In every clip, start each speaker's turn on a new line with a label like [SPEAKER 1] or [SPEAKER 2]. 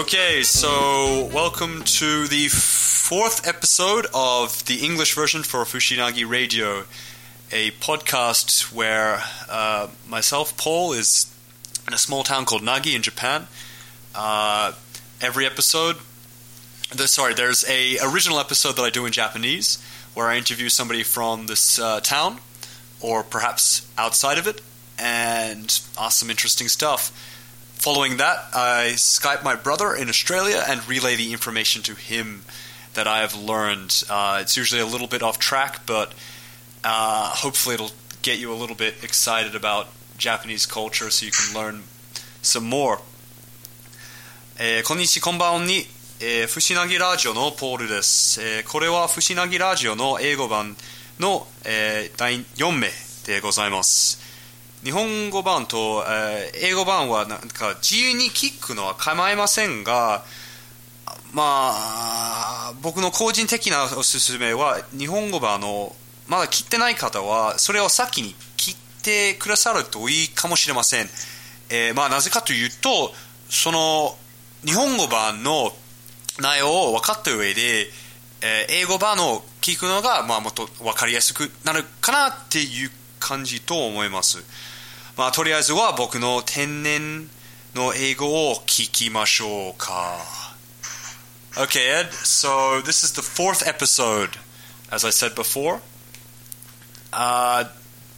[SPEAKER 1] Okay, so welcome to the fourth episode of the English version for Fushinagi Radio, a podcast where uh, myself, Paul, is in a small town called Nagi in Japan. Uh, every episode, the, sorry, there's a original episode that I do in Japanese where I interview somebody from this uh, town or perhaps outside of it and ask some interesting stuff. Following that, I Skype my brother in Australia and relay the information to him that I have learned. Uh, it's usually a little bit off track, but uh, hopefully it'll get you a little bit excited about Japanese culture so you can learn some more. えー、こんにちこんばんに、えー、ふしなぎラジオのポールです、えーこれはふしなぎラジオの英語版の、えー第4名でございます 日本語版と、えー英語版はなんか自由に聞くのは構いませんがまあ僕の個人的なおすすめは日本語版のまだ切ってない方はそれを先に切ってくださるといいかもしれません、えーまあ、なぜかというとその日本語版の内容を分かった上で、えー英語版を聞くのが、まあ、もっと分かりやすくなるかなっていう感じと思います、まあ、とりあえずは僕の天然の英語を聞きましょうか Okay, Ed, so this is the fourth episode, as I said before. Uh,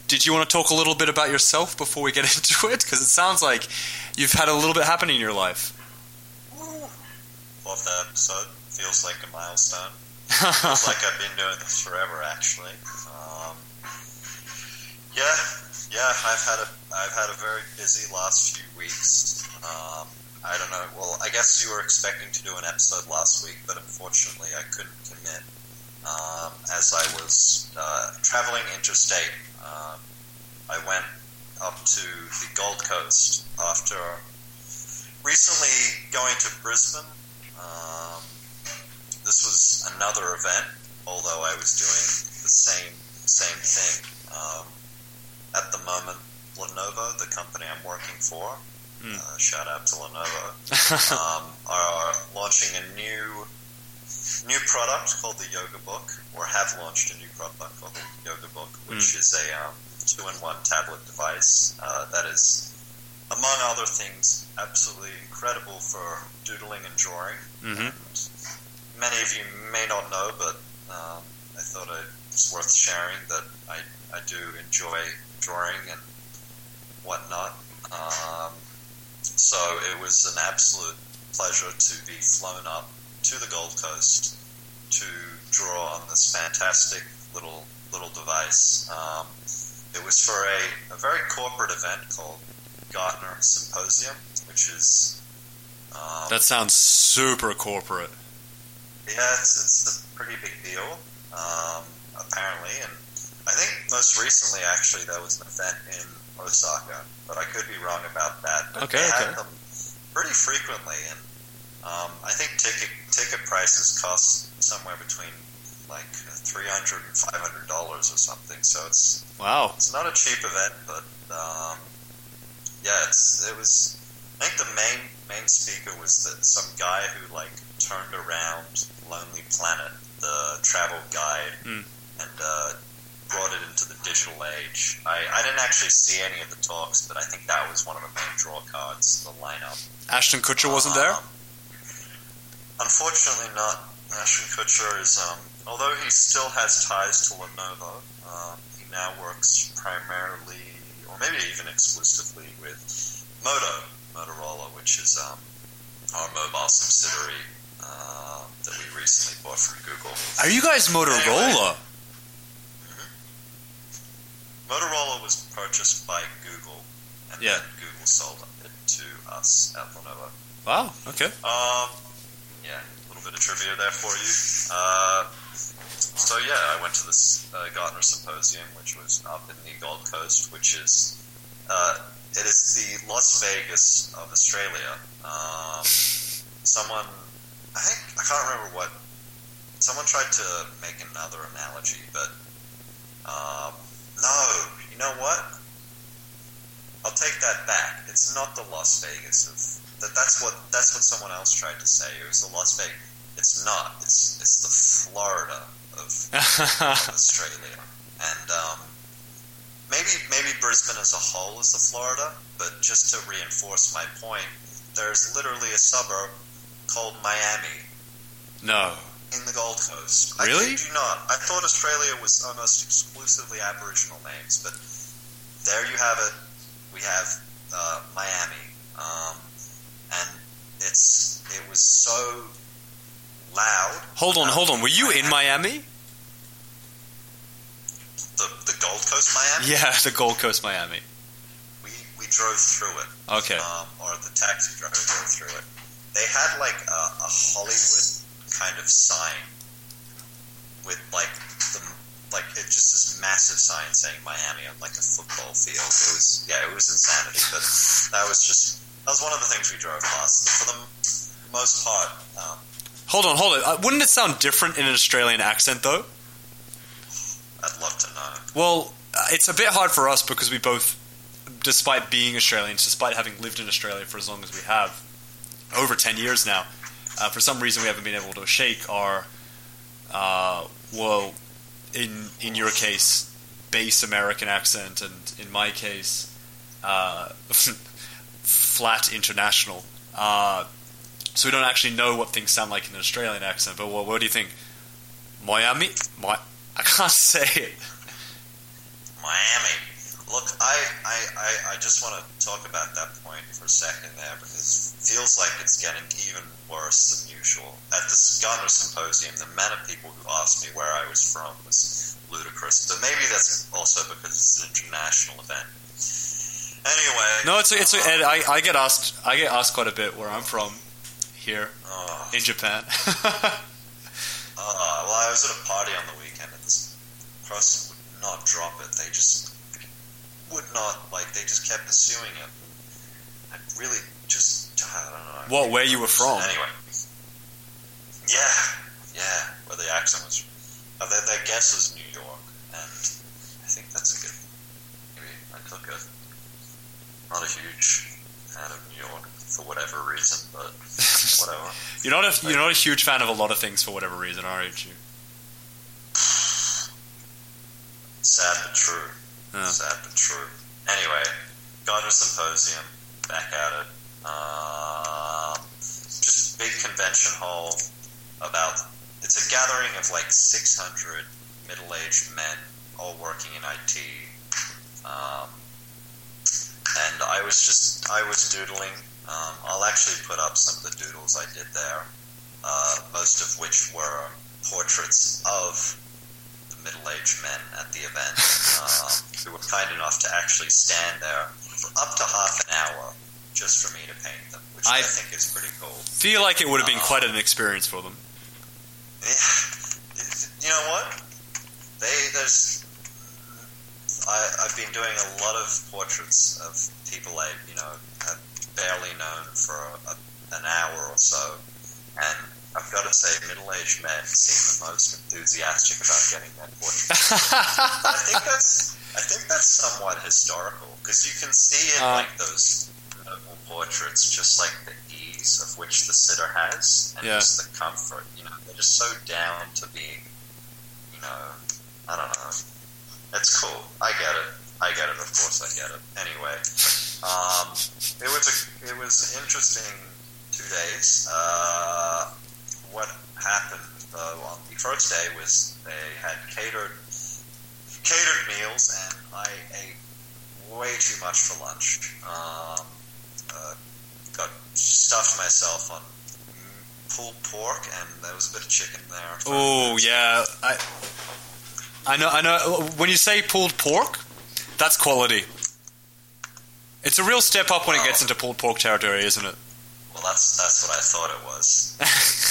[SPEAKER 1] did you want to talk a little bit about yourself before we get into it? Because it sounds like you've had a little bit happen in your life.
[SPEAKER 2] Fourth episode feels like a milestone. Feels like I've been doing this forever, actually. Um, yeah, yeah. I've had a I've had a very busy last few weeks. Um, I don't know. Well, I guess you were expecting to do an episode last week, but unfortunately, I couldn't commit um, as I was uh, traveling interstate. Um, I went up to the Gold Coast after recently going to Brisbane. Um, this was another event, although I was doing the same same thing. Um, at the moment, Lenovo, the company I'm working for,
[SPEAKER 1] Mm.
[SPEAKER 2] uh, shout out to Lenovo, um, are launching a new new product called the Yoga Book, or have launched a new product called the Yoga Book, which is a um, two-in-one tablet device uh, that is, among other things, absolutely incredible for doodling and drawing.
[SPEAKER 1] hmm
[SPEAKER 2] And many of you may not know, but um, I thought it was worth sharing that I, I do enjoy drawing and whatnot. Um, so it was an absolute pleasure to be flown up to the Gold Coast to draw on this fantastic little little device. Um, it was for a, a very corporate event called Gartner Symposium, which is um,
[SPEAKER 1] That sounds super corporate.
[SPEAKER 2] yeah, it's, it's a pretty big deal, um, apparently. And I think most recently, actually, there was an event in Osaka, but I could be wrong about that. But
[SPEAKER 1] Okay,
[SPEAKER 2] they
[SPEAKER 1] okay.
[SPEAKER 2] had them pretty frequently, and um, I think ticket ticket prices cost somewhere between like three hundred and five hundred dollars or something. So it's
[SPEAKER 1] Wow.
[SPEAKER 2] it's not a cheap event, but um, yeah, it's it was. I think the main main speaker was that some guy who like turned around Lonely Planet, the travel guide,
[SPEAKER 1] Mm.
[SPEAKER 2] and uh, brought it into the digital age. I, I didn't actually see any of the talks, but I think that was one of the main draw cards, the lineup.
[SPEAKER 1] Ashton Kutcher wasn't there?
[SPEAKER 2] Um, unfortunately, not. Ashton Kutcher is, um, although he still has ties to Lenovo, um, he now works primarily, or maybe even exclusively, with Moto, Motorola, which is um, our mobile subsidiary uh, that we recently bought from Google.
[SPEAKER 1] Are you guys Motorola?
[SPEAKER 2] Motorola was purchased by Google, and
[SPEAKER 1] Yeah.
[SPEAKER 2] then Google sold it to us at Lenovo.
[SPEAKER 1] Wow. Okay.
[SPEAKER 2] Um, yeah, a little bit of trivia there for you. Uh, so yeah, I went to this uh, Gartner Symposium, which was up in the Gold Coast, which is uh, it is the Las Vegas of Australia. Um, someone, I think I can't remember what. Someone tried to make another analogy, but um, no, you know what? I'll take that back. It's not the Las Vegas of that that's what that's what someone else tried to say. It was the Las Vegas. It's not. It's it's the Florida of, of Australia, and um, maybe maybe Brisbane as a whole is the Florida. But just to reinforce my point, there's literally a suburb called Miami
[SPEAKER 1] no.
[SPEAKER 2] In the Gold Coast.
[SPEAKER 1] Really?
[SPEAKER 2] I you not. I thought Australia was almost exclusively Aboriginal names, but there you have it. We have uh, Miami, um, and it's it was so loud.
[SPEAKER 1] Hold on, hold on. Were you in Miami?
[SPEAKER 2] The the Gold Coast, Miami.
[SPEAKER 1] Yeah, the Gold Coast, Miami.
[SPEAKER 2] We we drove through it.
[SPEAKER 1] Okay.
[SPEAKER 2] um, or the taxi driver drove through it. They had like a, a Hollywood kind of sign with like the like it just this massive sign saying Miami on like a football field. It was yeah, it was insanity. But that was just that was one of the things we drove past. For the most part, um,
[SPEAKER 1] Hold on, hold on. Uh, wouldn't it sound different in an Australian accent, though?
[SPEAKER 2] I'd love to know.
[SPEAKER 1] Well, uh, it's a bit hard for us because we both, despite being Australians, despite having lived in Australia for as long as we have, over 10 years now, uh, for some reason we haven't been able to shake our, uh, well, in, in your case, base American accent, and in my case, uh, flat international. Uh, so we don't actually know what things sound like in an Australian accent, but what, what do you think? Miami? Mi- I can't say it.
[SPEAKER 2] Miami. Look, I, I, I, I just want to talk about that point for a second there because it feels like it's getting even worse than usual. At this Gartner Symposium, the amount of people who asked me where I was from was ludicrous. But maybe that's also because it's an international event. Anyway.
[SPEAKER 1] No, it's it's
[SPEAKER 2] uh,
[SPEAKER 1] Ed, I, I get asked I get asked quite a bit where I'm from here
[SPEAKER 2] uh,
[SPEAKER 1] in Japan.
[SPEAKER 2] Uh, well, I was at a party on the weekend, and this person would not drop it. They just would not like. They just kept pursuing it. I really just I don't know.
[SPEAKER 1] What, where you were from?
[SPEAKER 2] Anyway, yeah, yeah, where the accent was. Uh, their, their guess was New York, and I think that's a good. Maybe I took it. Not a huge fan of New York for whatever reason, but whatever.
[SPEAKER 1] you're not a you're not a huge fan of a lot of things for whatever reason, aren't you?
[SPEAKER 2] Sad but true.
[SPEAKER 1] Yeah.
[SPEAKER 2] Sad but true. Anyway, Gartner Symposium, back at it. Um, just big convention hall. About it's a gathering of like 600 middle-aged men, all working in IT. Um, and I was just I was doodling. Um, I'll actually put up some of the doodles I did there, uh, most of which were portraits of middle-aged men at the event um, who were kind enough to actually stand there for up to half an hour just for me to paint them, which I,
[SPEAKER 1] I-
[SPEAKER 2] think is pretty cool.
[SPEAKER 1] Feel like it would have been
[SPEAKER 2] Uh,
[SPEAKER 1] quite an experience for them.
[SPEAKER 2] You know what? They there's I, I've been doing a lot of portraits of people I you know have barely known for a, an hour or so, and I've got to say, middle-aged men seem the most enthusiastic about getting their portraits. I think that's I think that's somewhat historical because you can see in
[SPEAKER 1] Uh.
[SPEAKER 2] like those noble portraits just like the ease of which the sitter has and
[SPEAKER 1] Yeah.
[SPEAKER 2] just the comfort. You know, they're just so down to being, you know, I don't know. It's cool. I get it. I get it. Of course, I get it. Anyway, um, it was a it was interesting two days. Uh, what happened though on the first day was they had catered catered meals, and I ate way too much for lunch. Um, uh, got stuffed myself on pulled pork, and there was a bit of chicken there.
[SPEAKER 1] Oh yeah, I I know I know. When you say pulled pork, that's quality. It's a real step up when it gets into pulled pork territory, isn't it?
[SPEAKER 2] Well, that's that's what I thought it was.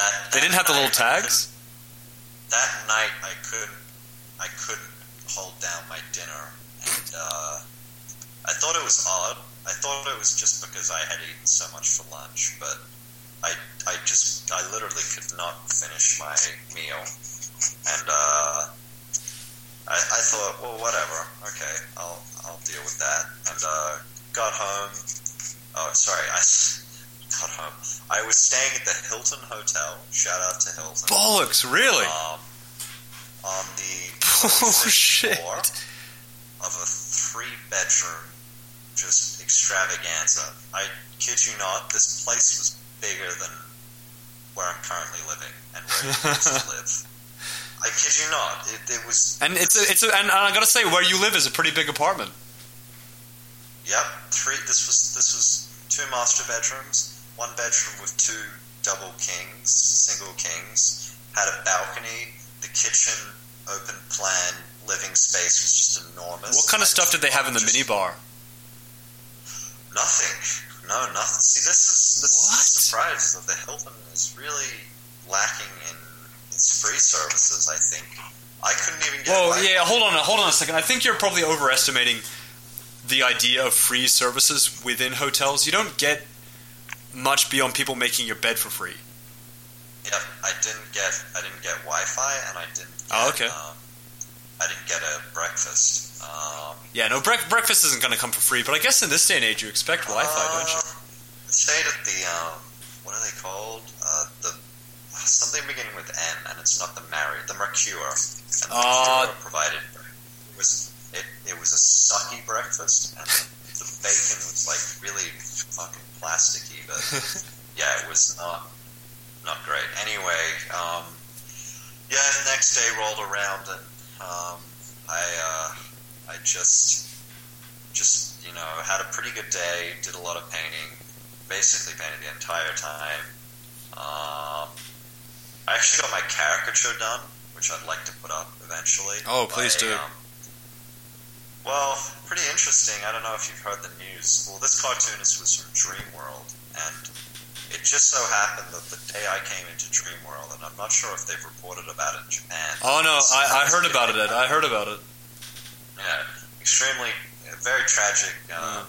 [SPEAKER 2] That,
[SPEAKER 1] they didn't have the little tags.
[SPEAKER 2] That night, I couldn't I couldn't hold down my dinner, and uh, I thought it was odd. I thought it was just because I had eaten so much for lunch, but I I just I literally could not finish my meal, and uh, I, I thought, well, whatever, okay, I'll I'll deal with that, and uh, got home, Oh, sorry, I I was staying at the Hilton Hotel. Shout out to Hilton.
[SPEAKER 1] Bollocks, really?
[SPEAKER 2] Um, on the
[SPEAKER 1] oh, shit.
[SPEAKER 2] floor of a three-bedroom, just extravaganza. I kid you not, this place was bigger than where I'm currently living and where I used to live. I kid you not. It, it was.
[SPEAKER 1] And it's a, it's a, and I gotta say, where you live is a pretty big apartment.
[SPEAKER 2] Yep, three. This was this was two master bedrooms, one bedroom with two double kings, single kings. Had a balcony. The kitchen, open plan living space was just enormous.
[SPEAKER 1] What kind of stuff did they have in the minibar?
[SPEAKER 2] Nothing. No, nothing. See, this is this
[SPEAKER 1] What?
[SPEAKER 2] is the surprise that the Hilton is really lacking in its free services. I think I couldn't even get.
[SPEAKER 1] Whoa, yeah, hold on, hold on a second. I think you're probably overestimating the idea of free services within hotels. You don't get much beyond people making your bed for free.
[SPEAKER 2] Yep, I didn't get I didn't get Wi-Fi, and I didn't. Get,
[SPEAKER 1] Oh, okay.
[SPEAKER 2] Um, I didn't get a breakfast. Um,
[SPEAKER 1] Yeah, no, brec- breakfast isn't going to come for free, but I guess in this day and age you expect Wi-Fi, don't you?
[SPEAKER 2] uh, stayed at the um, what are they called? Uh, the something beginning with M, and it's not the Marriott, the Mercure. And the
[SPEAKER 1] Uh,
[SPEAKER 2] Mercure provided it was it, it was a sucky breakfast, and the, the bacon was like really fucking plasticky. But yeah, it was not not great. Anyway, um, yeah, the next day rolled around, and um, I uh, I just just you know had a pretty good day. Did a lot of painting. Basically painted the entire time. Um, I actually got my caricature done, which I'd like to put up eventually.
[SPEAKER 1] Oh, please do.
[SPEAKER 2] um, well, pretty interesting. I don't know if you've heard the news. Well, this cartoonist was from Dreamworld, and it just so happened that the day I came into Dreamworld, and I'm not sure if they've reported about it in Japan.
[SPEAKER 1] Oh no, I, I heard about it. Ed. I heard about it.
[SPEAKER 2] Yeah, extremely, very tragic um,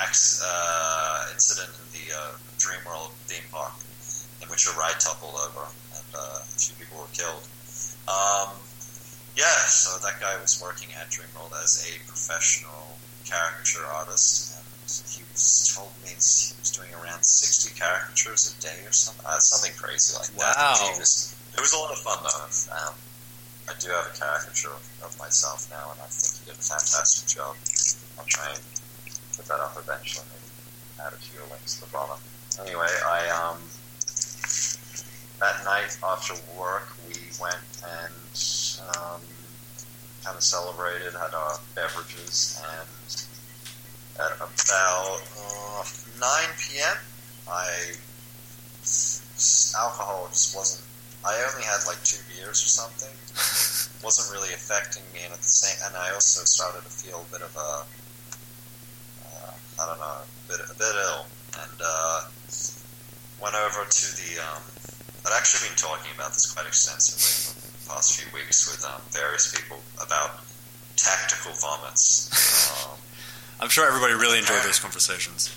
[SPEAKER 2] ex, uh, incident in the uh, Dreamworld theme park, in which a ride toppled over and uh, a few people were killed. Um, yeah, so that guy was working at Dreamworld as a professional caricature artist, and he was told me he was doing around sixty caricatures a day or something, uh, something crazy like that.
[SPEAKER 1] Wow.
[SPEAKER 2] It was a lot of fun though. Um, I do have a caricature of, of myself now, and I think he did a fantastic job. I'll try and put that up eventually. Maybe add a few links to the bottom. Anyway, I um that night after work we went and um, kind of celebrated, had our beverages, and at about uh, 9 p.m. I alcohol just wasn't. I only had like two beers or something. wasn't really affecting me, and at the same, and I also started to feel a bit of a, uh, I don't know, a bit, a bit ill, and uh, went over to the. Um, I'd actually been talking about this quite extensively past few weeks with um, various people about tactical vomits. Um,
[SPEAKER 1] I'm sure everybody really enjoyed those conversations.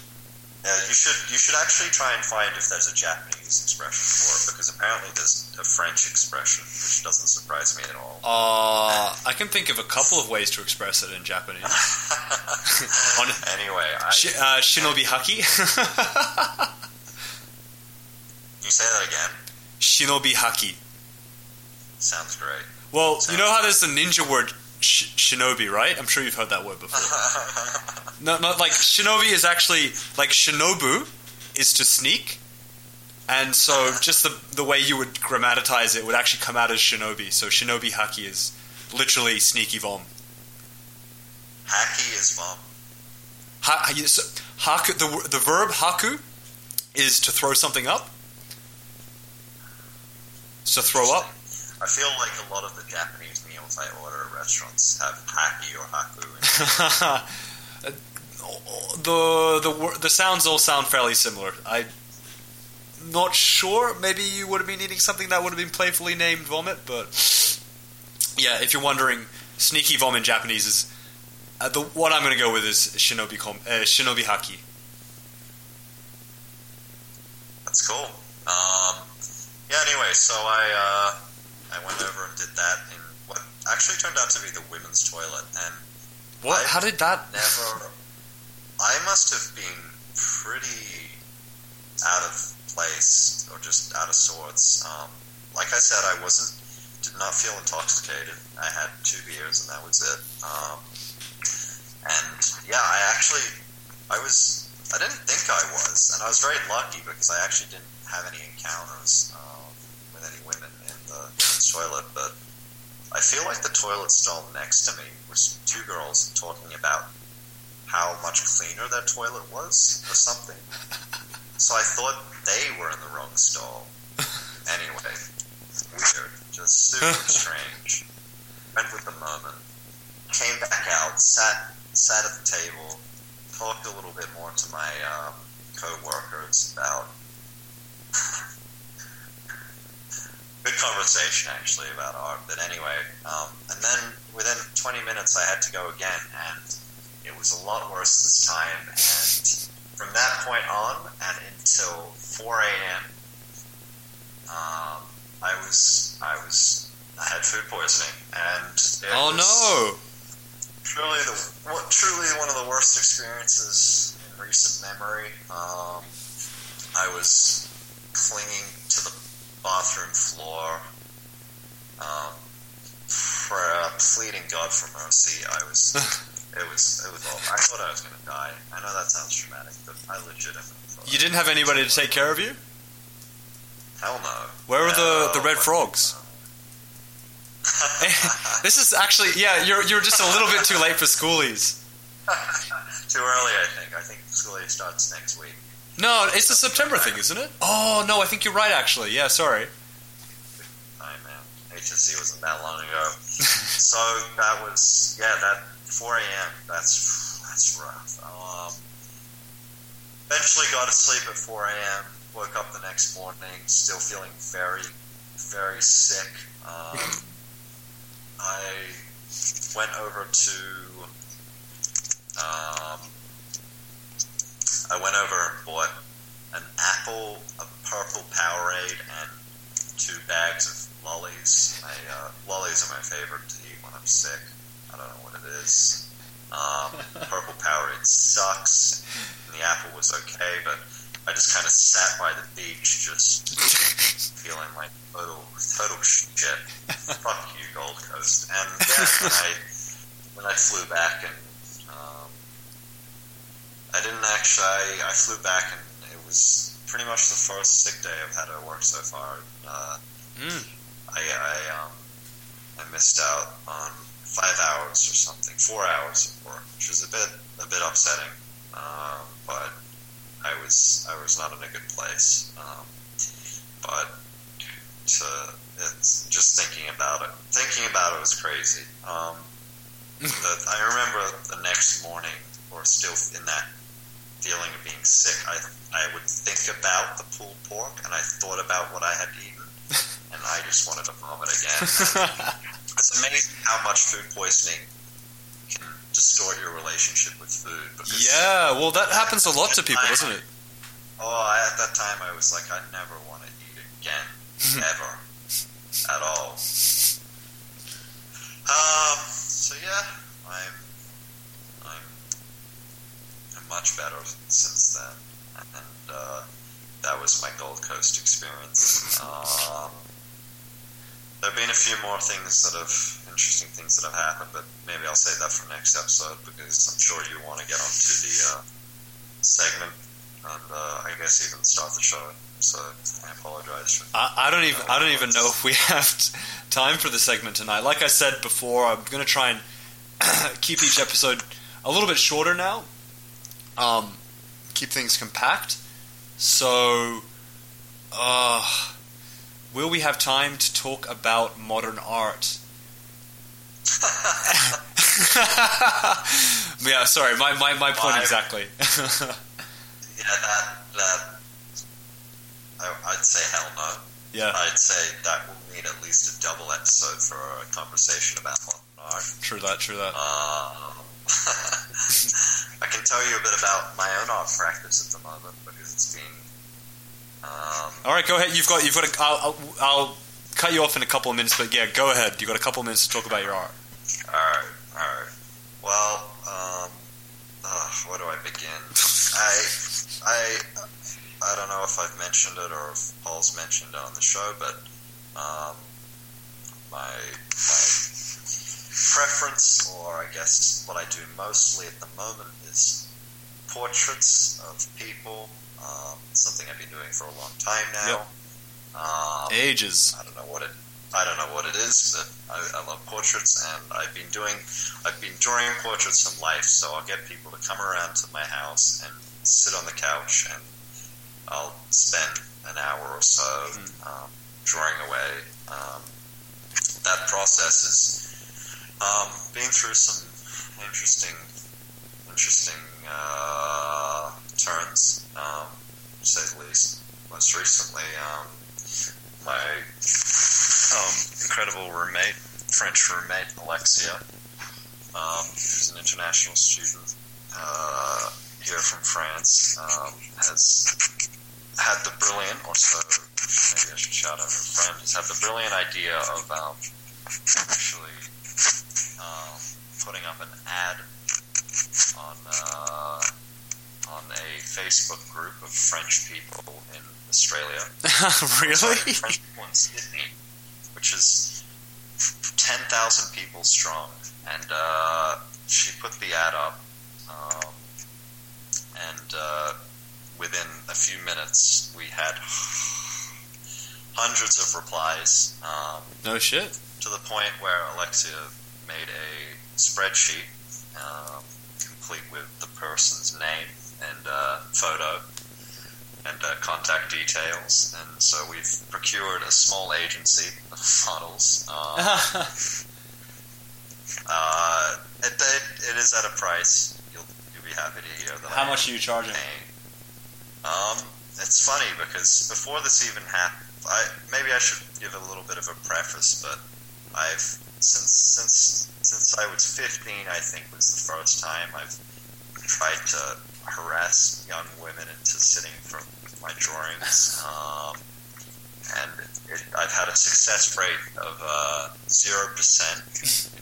[SPEAKER 2] yeah, you should you should actually try and find if there's a Japanese expression for it because apparently there's a French expression, which doesn't surprise me at all.
[SPEAKER 1] Uh, I can think of a couple of ways to express it in Japanese. On-
[SPEAKER 2] anyway, I,
[SPEAKER 1] Shi- uh, shinobi haki.
[SPEAKER 2] you say that again.
[SPEAKER 1] shinobi haki.
[SPEAKER 2] Sounds great.
[SPEAKER 1] Well, you know how there's the ninja word sh- shinobi, right? I'm sure you've heard that word before. No, not like shinobi is actually like shinobu is to sneak, and so just the the way you would grammatize it would actually come out as shinobi. So shinobi haki is literally sneaky vom.
[SPEAKER 2] Haki is bomb.
[SPEAKER 1] Ha, ha- so, haku, the the verb haku is to throw something up. So throw up.
[SPEAKER 2] I feel like a lot of the Japanese meals I order at restaurants have haki or haku. In
[SPEAKER 1] the the the sounds all sound fairly similar. I not sure. Maybe you would have been eating something that would have been playfully named vomit, but yeah. If you're wondering, sneaky vom in Japanese is uh, the what I'm going to go with is shinobi uh, shinobi haki.
[SPEAKER 2] That's cool. Um, yeah. Anyway, so I uh, I went over and did that in what actually turned out to be the women's toilet, and
[SPEAKER 1] What?
[SPEAKER 2] I-
[SPEAKER 1] How did that?
[SPEAKER 2] never. I must have been pretty out of place or just out of sorts. Um, like I said, I wasn't did not feel intoxicated. I had two beers and that was it. Um, and yeah, I actually I was I didn't think I was, and I was very lucky because I actually didn't have any encounters um, with any women in the toilet. But I feel like the toilet stall next to me was two girls talking about how much cleaner their toilet was or something. So I thought they were in the wrong stall. Anyway, weird, just super strange. Went with the moment. Came back out, sat sat at the table, talked a little bit more to my um, co-workers about good conversation actually about art. But anyway, um, and then within 20 minutes I had to go again, and it was a lot worse this time. And from that point on, and until 4 a.m., um, I was I was I had food poisoning, and
[SPEAKER 1] oh no!
[SPEAKER 2] Truly the what, truly one of the worst experiences in recent memory. Um, I was clinging to the bathroom floor, um, for, uh, pleading God for mercy. I was, it was, it was awful. I thought I was going to die. I know that sounds dramatic, but I legitimately thought
[SPEAKER 1] You didn't have anybody to take care of you?
[SPEAKER 2] Hell no.
[SPEAKER 1] Where were the, the red frogs? this is actually yeah. You're you're just a little bit too late for schoolies.
[SPEAKER 2] Too early, I think. I think school year starts next week.
[SPEAKER 1] No, it's the September thing, isn't it? Oh no, I think you're right. Actually, yeah. Sorry.
[SPEAKER 2] I man, HSC wasn't that long ago. so that was yeah, that 4 a.m. That's that's rough. Um, eventually got to sleep at 4 a.m. Woke up the next morning, still feeling very, very sick. Um, I went over to. Um, I went over and bought an apple, a purple Powerade, and two bags of lollies. I, uh, lollies are my favorite to eat when I'm sick. I don't know what it is. Um, purple Powerade sucks, and the apple was okay, but I just kind of sat by the beach, just feeling like total, total shit. Fuck you, Gold Coast. And yeah, when I when I flew back and I didn't actually. I, I flew back and it was pretty much the first sick day I've had at work so far. Uh,
[SPEAKER 1] Mm.
[SPEAKER 2] I I, um, I missed out on five hours or something, four hours of work, which was a bit a bit upsetting. Um, but I was I was not in a good place. Um, but to it's just thinking about it, thinking about it was crazy. Um, the, I remember the next morning, or still in that feeling of being sick, I I would think about the pulled pork, and I thought about what I had eaten, and I just wanted to vomit again. it's amazing how much food poisoning can distort your relationship with food. Because,
[SPEAKER 1] yeah, well, that happens a lot to people, doesn't it?
[SPEAKER 2] Oh, I, at that time I was like, I never want to eat again, ever, at all. Um. So yeah, I'm much better since then, and uh, that was my Gold Coast experience. Um, there have been a few more things that have interesting things that have happened, but maybe I'll save that for next episode because I'm sure you want to get onto the uh, segment and uh, I guess even start the show. So I apologize for.
[SPEAKER 1] I, I don't even I don't even know if we have t- time for the segment tonight. Like I said before, I'm going to try and keep each episode a little bit shorter now. Um, keep things compact. So, uh, will we have time to talk about modern art? yeah, sorry, my, my, my point exactly.
[SPEAKER 2] Yeah, that that I, I'd say hell no.
[SPEAKER 1] yeah,
[SPEAKER 2] I'd say that will need at least a double episode for a conversation about modern art.
[SPEAKER 1] true that, true that.
[SPEAKER 2] Um, I can tell you a bit about my own art practice at the moment because it's been. Um,
[SPEAKER 1] All right, go ahead. You've got you've got. A, I'll, I'll I'll cut you off in a couple of minutes, but yeah, go ahead. You've got a couple of minutes to talk about your art.
[SPEAKER 2] Alright, alright. Well, um, uh, where do I begin? I I I don't know if I've mentioned it or if Paul's mentioned it on the show, but um, my my preference, or I guess what I do mostly at the moment, is portraits of people. Um, something I've been doing for a long time now.
[SPEAKER 1] Yep.
[SPEAKER 2] Um,
[SPEAKER 1] Ages.
[SPEAKER 2] I don't know what it. I don't know what it is, but I, I love portraits, and I've been doing. I've been drawing portraits from life, so I'll get people to come around to my house and sit on the couch, and I'll spend an hour or so um, drawing away. Um, that process is um, been through some interesting, interesting uh, turns, um, to say the least. Most recently, um, my um, incredible roommate, French roommate Alexia, um, who's an international student uh, here from France, um, has had the brilliant, or so maybe I should shout out her friend, has had the brilliant idea of actually putting up an ad on uh, on a Facebook group of French people in Australia.
[SPEAKER 1] really?
[SPEAKER 2] Sorry, French people in Sydney, which is 10,000 people strong. And uh, she put the ad up, um, and uh, within a few minutes, we had hundreds of replies um,
[SPEAKER 1] No shit.
[SPEAKER 2] to the point where Alexia made a spreadsheet um, complete with the person's name and uh, photo and uh, contact details. And so we've procured a small agency of models. Um, uh, it, it, it is at a price. You'll, you'll be happy to hear that.
[SPEAKER 1] How
[SPEAKER 2] I
[SPEAKER 1] much are you charging?
[SPEAKER 2] paying. Um, it's funny because before this even happened, I maybe I should give a little bit of a preface, but I've since since since I was 15, I think was the first time I've tried to harass young women into sitting for my drawings, um, and it, I've had a success rate of uh, zero percent.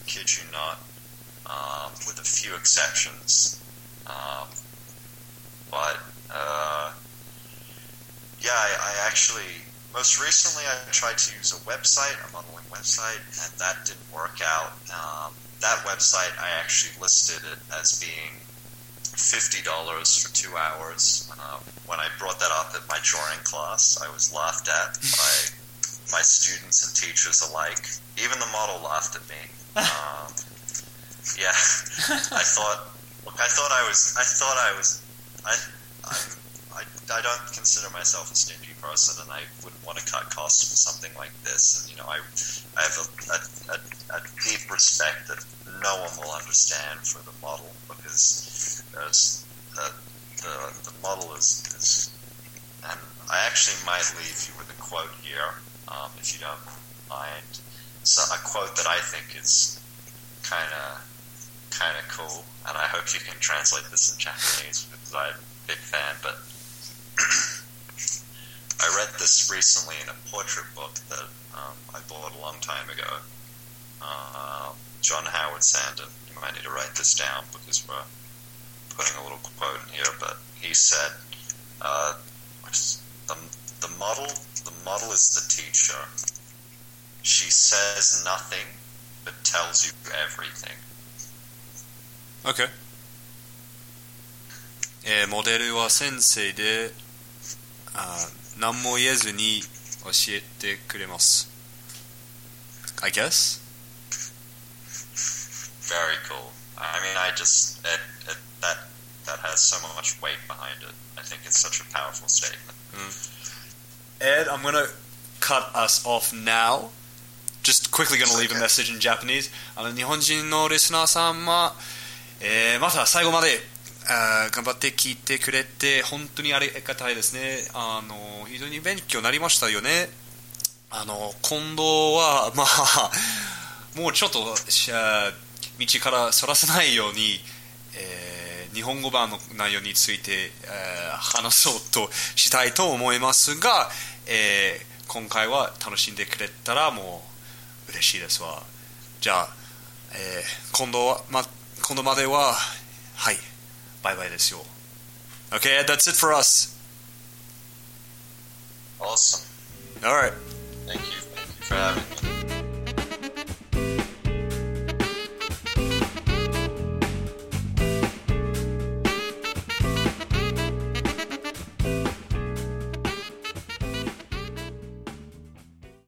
[SPEAKER 2] Kid you not, um, with a few exceptions. Um, but uh, yeah, I, I actually most recently I tried to use a website, a modeling website, and that didn't work out. Um, that website I actually listed it as being fifty dollars for two hours. Uh, when I brought that up at my drawing class, I was laughed at by my students and teachers alike. Even the model laughed at me. Um, yeah, I thought. Look, I thought I was. I thought I was. I. I'm, I, don't consider myself a stingy person, and I wouldn't want to cut costs for something like this. And you know, I, I have a, a, a, a deep respect that no one will understand for the model because there's the, the, the model is, is, and I actually might leave you with a quote here, um, if you don't mind. So a quote that I think is kind of kind of cool, and I hope you can translate this in Japanese because I'm a big fan. But I read this recently in a portrait book that um, I bought a long time ago. Uh, John Howard Sanden, you might need to write this down because we're putting a little quote in here, but he said, uh, the, the model the model is the teacher. She says nothing, but tells you everything.
[SPEAKER 1] Okay. E, あ何も言えずに教えてくれます I guess
[SPEAKER 2] Very cool. I mean, I just it, it, that that has so much weight behind it. I think it's such a powerful statement.
[SPEAKER 1] Ed, I'm gonna cut us off now. Just quickly gonna leave a message in Japanese. あの日本人のリスナーさんは、えーまた最後まで あ頑張って聞いてくれて本当にありがたいですね。あの非常に勉強になりましたよね。あの今度はまあもうちょっとゃ道からそらさないように、えー日本語版の内容について、えー話そうとしたいと思いますが、えー今回は楽しんでくれたらもう嬉しいですわじゃあ、え今度は、ま、今度までははい Bye, bye, this year. Okay, Ed, that's it for us.
[SPEAKER 2] Awesome.
[SPEAKER 1] All right.
[SPEAKER 2] Thank you. Thank you for having me.